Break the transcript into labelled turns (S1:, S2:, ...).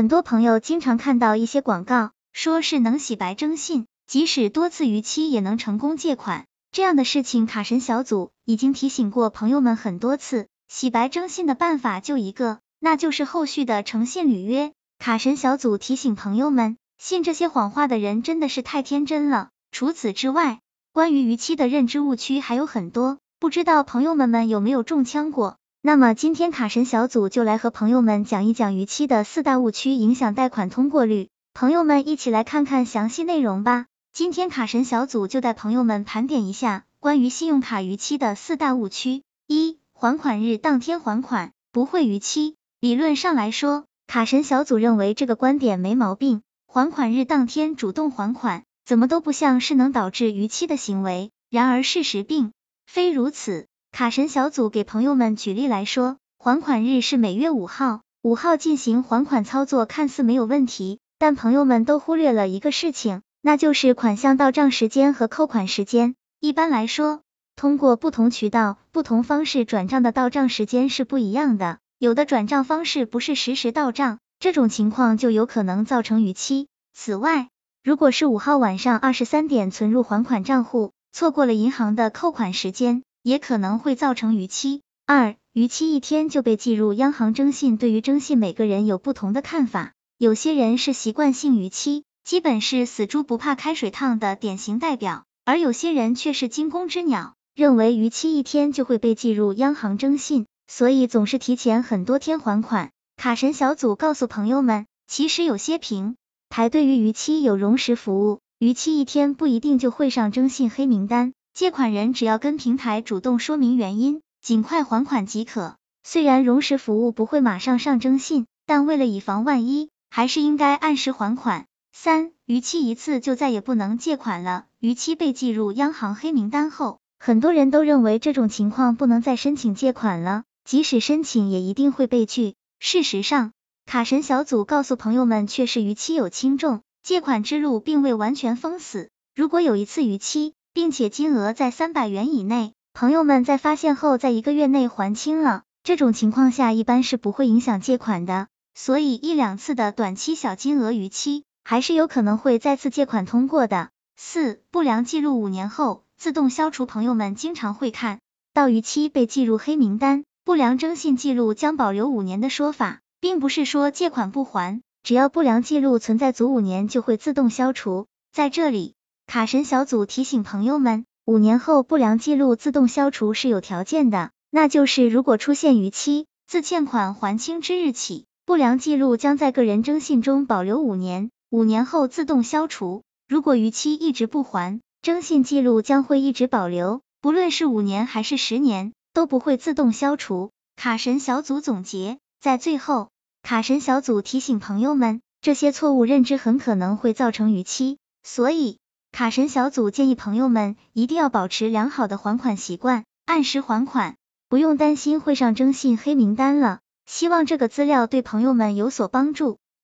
S1: 很多朋友经常看到一些广告，说是能洗白征信，即使多次逾期也能成功借款。这样的事情，卡神小组已经提醒过朋友们很多次。洗白征信的办法就一个，那就是后续的诚信履约。卡神小组提醒朋友们，信这些谎话的人真的是太天真了。除此之外，关于逾期的认知误区还有很多，不知道朋友们们有没有中枪过？那么今天卡神小组就来和朋友们讲一讲逾期的四大误区影响贷款通过率，朋友们一起来看看详细内容吧。今天卡神小组就带朋友们盘点一下关于信用卡逾期的四大误区。一、还款日当天还款不会逾期。理论上来说，卡神小组认为这个观点没毛病，还款日当天主动还款，怎么都不像是能导致逾期的行为。然而事实并非如此。卡神小组给朋友们举例来说，还款日是每月五号，五号进行还款操作看似没有问题，但朋友们都忽略了一个事情，那就是款项到账时间和扣款时间。一般来说，通过不同渠道、不同方式转账的到账时间是不一样的，有的转账方式不是实时到账，这种情况就有可能造成逾期。此外，如果是五号晚上二十三点存入还款账户，错过了银行的扣款时间。也可能会造成逾期。二、逾期一天就被记入央行征信，对于征信每个人有不同的看法。有些人是习惯性逾期，基本是死猪不怕开水烫的典型代表；而有些人却是惊弓之鸟，认为逾期一天就会被记入央行征信，所以总是提前很多天还款。卡神小组告诉朋友们，其实有些平台对于逾期有容时服务，逾期一天不一定就会上征信黑名单。借款人只要跟平台主动说明原因，尽快还款即可。虽然容时服务不会马上上征信，但为了以防万一，还是应该按时还款。三、逾期一次就再也不能借款了。逾期被记入央行黑名单后，很多人都认为这种情况不能再申请借款了，即使申请也一定会被拒。事实上，卡神小组告诉朋友们，却是逾期有轻重，借款之路并未完全封死。如果有一次逾期，并且金额在三百元以内，朋友们在发现后，在一个月内还清了，这种情况下一般是不会影响借款的。所以一两次的短期小金额逾期，还是有可能会再次借款通过的。四、不良记录五年后自动消除，朋友们经常会看到逾期被记入黑名单，不良征信记录将保留五年的说法，并不是说借款不还，只要不良记录存在足五年就会自动消除。在这里。卡神小组提醒朋友们，五年后不良记录自动消除是有条件的，那就是如果出现逾期，自欠款还清之日起，不良记录将在个人征信中保留五年，五年后自动消除。如果逾期一直不还，征信记录将会一直保留，不论是五年还是十年，都不会自动消除。卡神小组总结，在最后，卡神小组提醒朋友们，这些错误认知很可能会造成逾期，所以。卡神小组建议朋友们一定要保持良好的还款习惯，按时还款，不用担心会上征信黑名单了。希望这个资料对朋友们有所帮助。